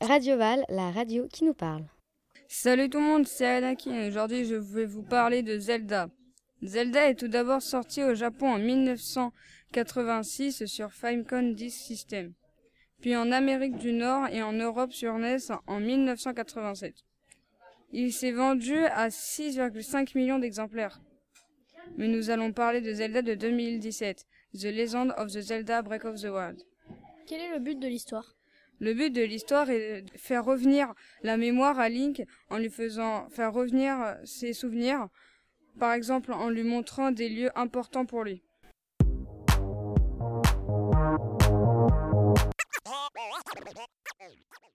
Radio Val, la radio qui nous parle. Salut tout le monde, c'est Anakin. Aujourd'hui, je vais vous parler de Zelda. Zelda est tout d'abord sorti au Japon en 1986 sur Famicom Disk System, puis en Amérique du Nord et en Europe sur NES en 1987. Il s'est vendu à 6,5 millions d'exemplaires. Mais nous allons parler de Zelda de 2017, The Legend of the Zelda Break of the World. Quel est le but de l'histoire? Le but de l'histoire est de faire revenir la mémoire à Link en lui faisant faire revenir euh, ses souvenirs, par exemple en lui montrant des lieux importants pour lui.